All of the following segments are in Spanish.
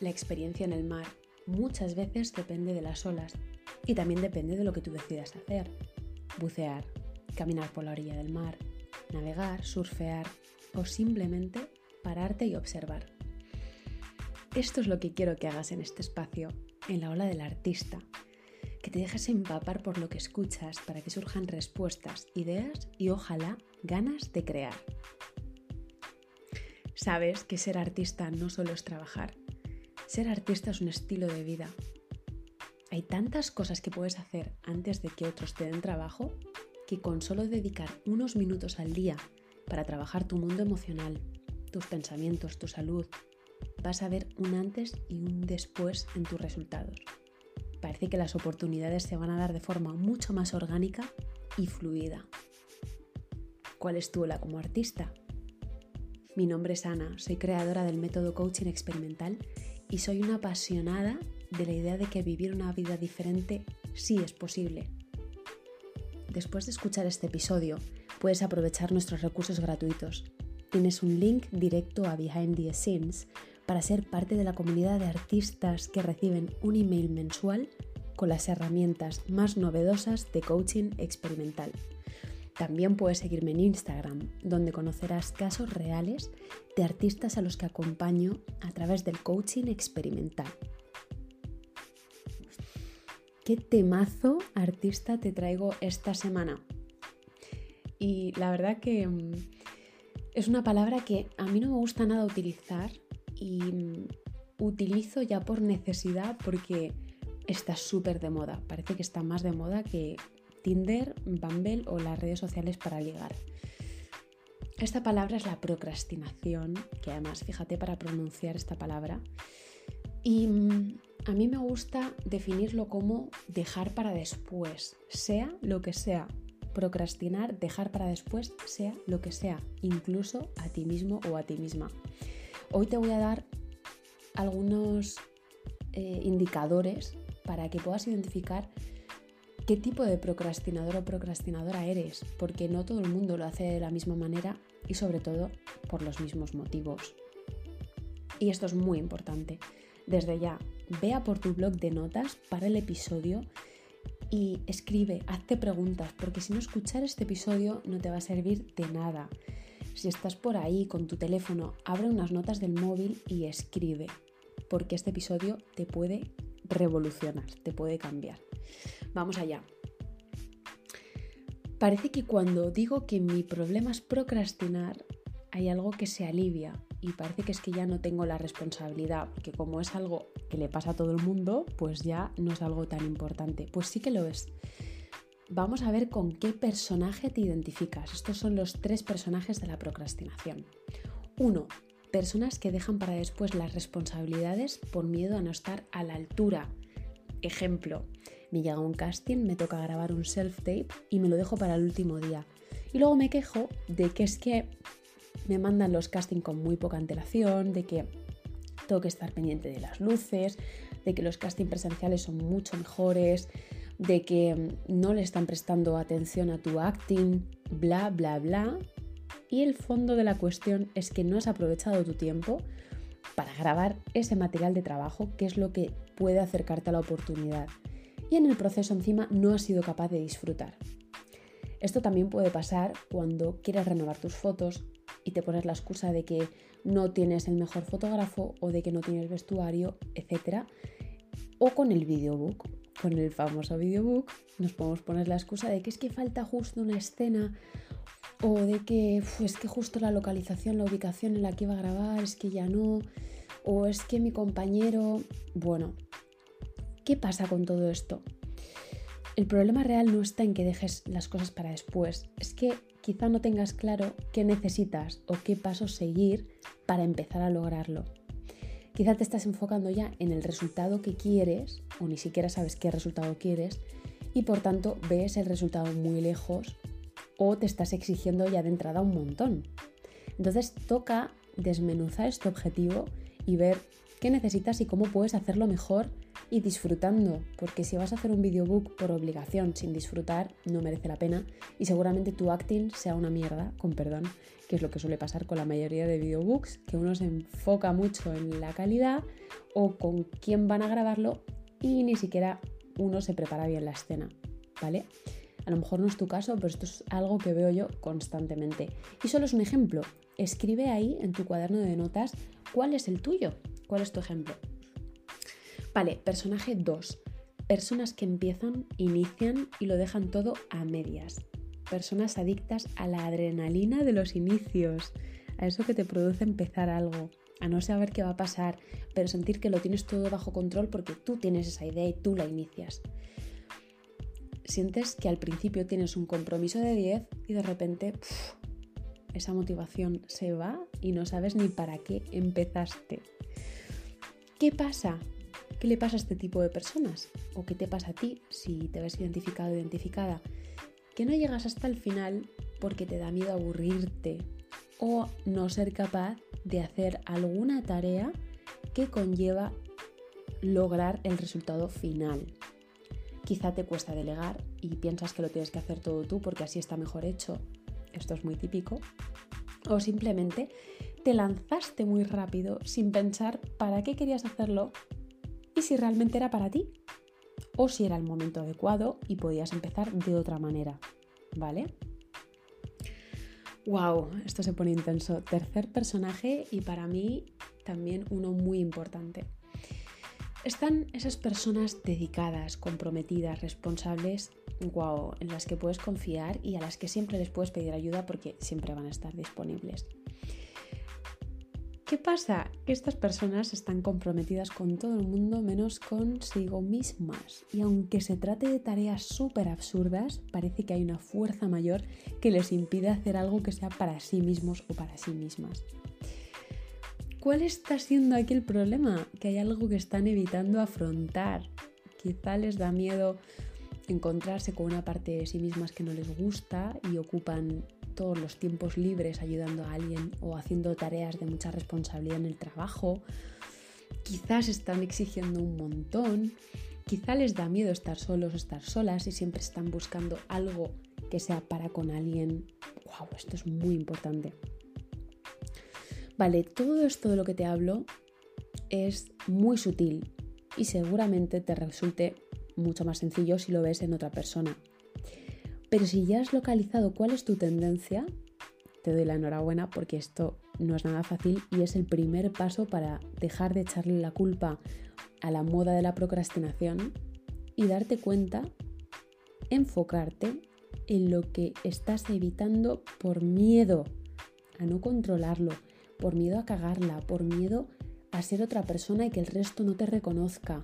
la experiencia en el mar muchas veces depende de las olas y también depende de lo que tú decidas hacer. Bucear, caminar por la orilla del mar, navegar, surfear o simplemente pararte y observar. Esto es lo que quiero que hagas en este espacio, en la ola del artista, que te dejes empapar por lo que escuchas para que surjan respuestas, ideas y ojalá ganas de crear. Sabes que ser artista no solo es trabajar, ser artista es un estilo de vida. Hay tantas cosas que puedes hacer antes de que otros te den trabajo que con solo dedicar unos minutos al día para trabajar tu mundo emocional, tus pensamientos, tu salud, vas a ver un antes y un después en tus resultados. Parece que las oportunidades se van a dar de forma mucho más orgánica y fluida. ¿Cuál es tu ola como artista? Mi nombre es Ana, soy creadora del método coaching experimental y soy una apasionada de la idea de que vivir una vida diferente sí es posible. Después de escuchar este episodio, puedes aprovechar nuestros recursos gratuitos. Tienes un link directo a Behind the Scenes para ser parte de la comunidad de artistas que reciben un email mensual con las herramientas más novedosas de coaching experimental. También puedes seguirme en Instagram, donde conocerás casos reales de artistas a los que acompaño a través del coaching experimental. ¿Qué temazo artista te traigo esta semana? Y la verdad que mm, es una palabra que a mí no me gusta nada utilizar y mm, utilizo ya por necesidad porque está súper de moda. Parece que está más de moda que Tinder, Bumble o las redes sociales para ligar. Esta palabra es la procrastinación, que además, fíjate para pronunciar esta palabra. Y mm, a mí me gusta definirlo como dejar para después, sea lo que sea. Procrastinar, dejar para después, sea lo que sea, incluso a ti mismo o a ti misma. Hoy te voy a dar algunos eh, indicadores para que puedas identificar qué tipo de procrastinador o procrastinadora eres, porque no todo el mundo lo hace de la misma manera y sobre todo por los mismos motivos. Y esto es muy importante. Desde ya, vea por tu blog de notas para el episodio y escribe, hazte preguntas, porque si no escuchar este episodio no te va a servir de nada. Si estás por ahí con tu teléfono, abre unas notas del móvil y escribe, porque este episodio te puede revolucionar, te puede cambiar. Vamos allá. Parece que cuando digo que mi problema es procrastinar, hay algo que se alivia y parece que es que ya no tengo la responsabilidad, porque como es algo que le pasa a todo el mundo, pues ya no es algo tan importante. Pues sí que lo es. Vamos a ver con qué personaje te identificas. Estos son los tres personajes de la procrastinación. Uno, personas que dejan para después las responsabilidades por miedo a no estar a la altura. Ejemplo, me llega un casting, me toca grabar un self-tape y me lo dejo para el último día. Y luego me quejo de que es que me mandan los castings con muy poca antelación, de que tengo que estar pendiente de las luces, de que los castings presenciales son mucho mejores, de que no le están prestando atención a tu acting, bla, bla, bla. Y el fondo de la cuestión es que no has aprovechado tu tiempo para grabar ese material de trabajo que es lo que puede acercarte a la oportunidad y en el proceso encima no has sido capaz de disfrutar. Esto también puede pasar cuando quieres renovar tus fotos y te pones la excusa de que no tienes el mejor fotógrafo o de que no tienes vestuario, etc. O con el videobook. Con el famoso videobook nos podemos poner la excusa de que es que falta justo una escena o de que es que justo la localización, la ubicación en la que iba a grabar, es que ya no, o es que mi compañero, bueno, ¿Qué pasa con todo esto? El problema real no está en que dejes las cosas para después, es que quizá no tengas claro qué necesitas o qué pasos seguir para empezar a lograrlo. Quizá te estás enfocando ya en el resultado que quieres o ni siquiera sabes qué resultado quieres y por tanto ves el resultado muy lejos o te estás exigiendo ya de entrada un montón. Entonces toca desmenuzar este objetivo y ver qué necesitas y cómo puedes hacerlo mejor y disfrutando, porque si vas a hacer un videobook por obligación sin disfrutar, no merece la pena y seguramente tu acting sea una mierda, con perdón, que es lo que suele pasar con la mayoría de videobooks, que uno se enfoca mucho en la calidad o con quién van a grabarlo y ni siquiera uno se prepara bien la escena, ¿vale? A lo mejor no es tu caso, pero esto es algo que veo yo constantemente. Y solo es un ejemplo. Escribe ahí en tu cuaderno de notas cuál es el tuyo, cuál es tu ejemplo. Vale, personaje 2. Personas que empiezan, inician y lo dejan todo a medias. Personas adictas a la adrenalina de los inicios, a eso que te produce empezar algo, a no saber qué va a pasar, pero sentir que lo tienes todo bajo control porque tú tienes esa idea y tú la inicias sientes que al principio tienes un compromiso de 10 y de repente esa motivación se va y no sabes ni para qué empezaste. ¿Qué pasa? ¿Qué le pasa a este tipo de personas? ¿O qué te pasa a ti si te ves identificado o identificada? Que no llegas hasta el final porque te da miedo aburrirte o no ser capaz de hacer alguna tarea que conlleva lograr el resultado final. Quizá te cuesta delegar y piensas que lo tienes que hacer todo tú porque así está mejor hecho. Esto es muy típico. O simplemente te lanzaste muy rápido sin pensar para qué querías hacerlo y si realmente era para ti. O si era el momento adecuado y podías empezar de otra manera. ¿Vale? ¡Wow! Esto se pone intenso. Tercer personaje y para mí también uno muy importante están esas personas dedicadas, comprometidas, responsables, wow, en las que puedes confiar y a las que siempre les puedes pedir ayuda porque siempre van a estar disponibles. ¿Qué pasa? Que estas personas están comprometidas con todo el mundo menos consigo mismas. Y aunque se trate de tareas súper absurdas, parece que hay una fuerza mayor que les impide hacer algo que sea para sí mismos o para sí mismas. ¿Cuál está siendo aquí el problema? Que hay algo que están evitando afrontar. Quizá les da miedo encontrarse con una parte de sí mismas que no les gusta y ocupan todos los tiempos libres ayudando a alguien o haciendo tareas de mucha responsabilidad en el trabajo. Quizás están exigiendo un montón. Quizá les da miedo estar solos o estar solas y siempre están buscando algo que sea para con alguien. ¡Wow! Esto es muy importante. Vale, todo esto de lo que te hablo es muy sutil y seguramente te resulte mucho más sencillo si lo ves en otra persona. Pero si ya has localizado cuál es tu tendencia, te doy la enhorabuena porque esto no es nada fácil y es el primer paso para dejar de echarle la culpa a la moda de la procrastinación y darte cuenta, enfocarte en lo que estás evitando por miedo a no controlarlo, por miedo a cagarla, por miedo a ser otra persona y que el resto no te reconozca.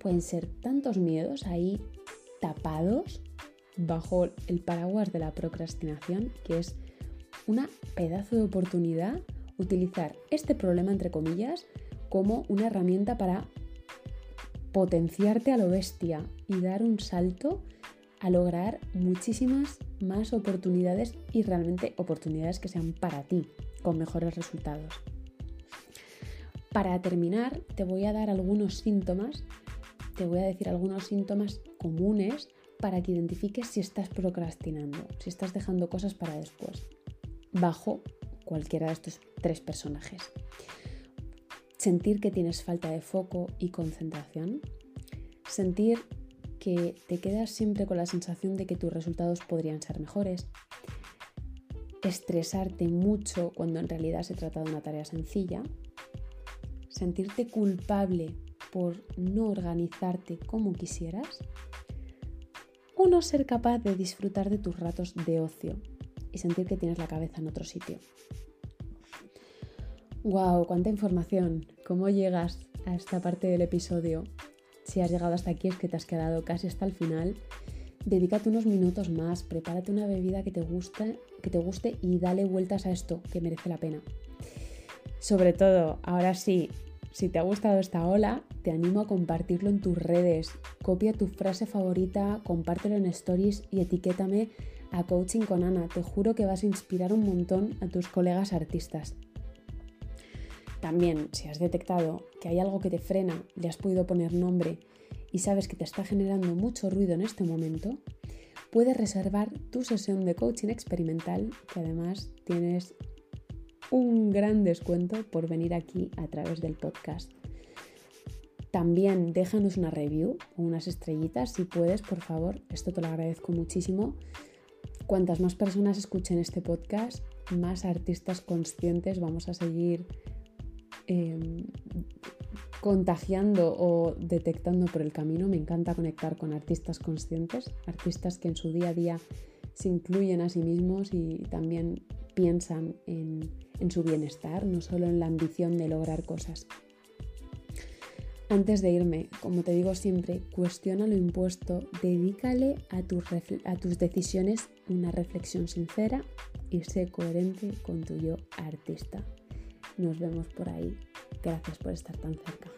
Pueden ser tantos miedos ahí tapados bajo el paraguas de la procrastinación que es una pedazo de oportunidad utilizar este problema, entre comillas, como una herramienta para potenciarte a lo bestia y dar un salto a lograr muchísimas más oportunidades y realmente oportunidades que sean para ti, con mejores resultados. Para terminar, te voy a dar algunos síntomas, te voy a decir algunos síntomas comunes para que identifiques si estás procrastinando, si estás dejando cosas para después, bajo cualquiera de estos tres personajes. Sentir que tienes falta de foco y concentración, sentir que te quedas siempre con la sensación de que tus resultados podrían ser mejores, estresarte mucho cuando en realidad se trata de una tarea sencilla, sentirte culpable por no organizarte como quisieras, o no ser capaz de disfrutar de tus ratos de ocio y sentir que tienes la cabeza en otro sitio. ¡Wow! ¡Cuánta información! ¿Cómo llegas a esta parte del episodio? Si has llegado hasta aquí es que te has quedado casi hasta el final dedícate unos minutos más, prepárate una bebida que te guste, que te guste y dale vueltas a esto, que merece la pena. Sobre todo, ahora sí, si te ha gustado esta ola, te animo a compartirlo en tus redes. Copia tu frase favorita, compártelo en stories y etiquétame a Coaching con Ana. Te juro que vas a inspirar un montón a tus colegas artistas. También, si has detectado que hay algo que te frena, le has podido poner nombre y sabes que te está generando mucho ruido en este momento, puedes reservar tu sesión de coaching experimental, que además tienes un gran descuento por venir aquí a través del podcast. También déjanos una review o unas estrellitas si puedes, por favor. Esto te lo agradezco muchísimo. Cuantas más personas escuchen este podcast, más artistas conscientes vamos a seguir em, contagiando o detectando por el camino. Me encanta conectar con artistas conscientes, artistas que en su día a día se incluyen a sí mismos y también piensan en, en su bienestar, no solo en la ambición de lograr cosas. Antes de irme, como te digo siempre, cuestiona lo impuesto, dedícale a tus, a tus decisiones una reflexión sincera y sé coherente con tu yo artista. Nos vemos por ahí. Gracias por estar tan cerca.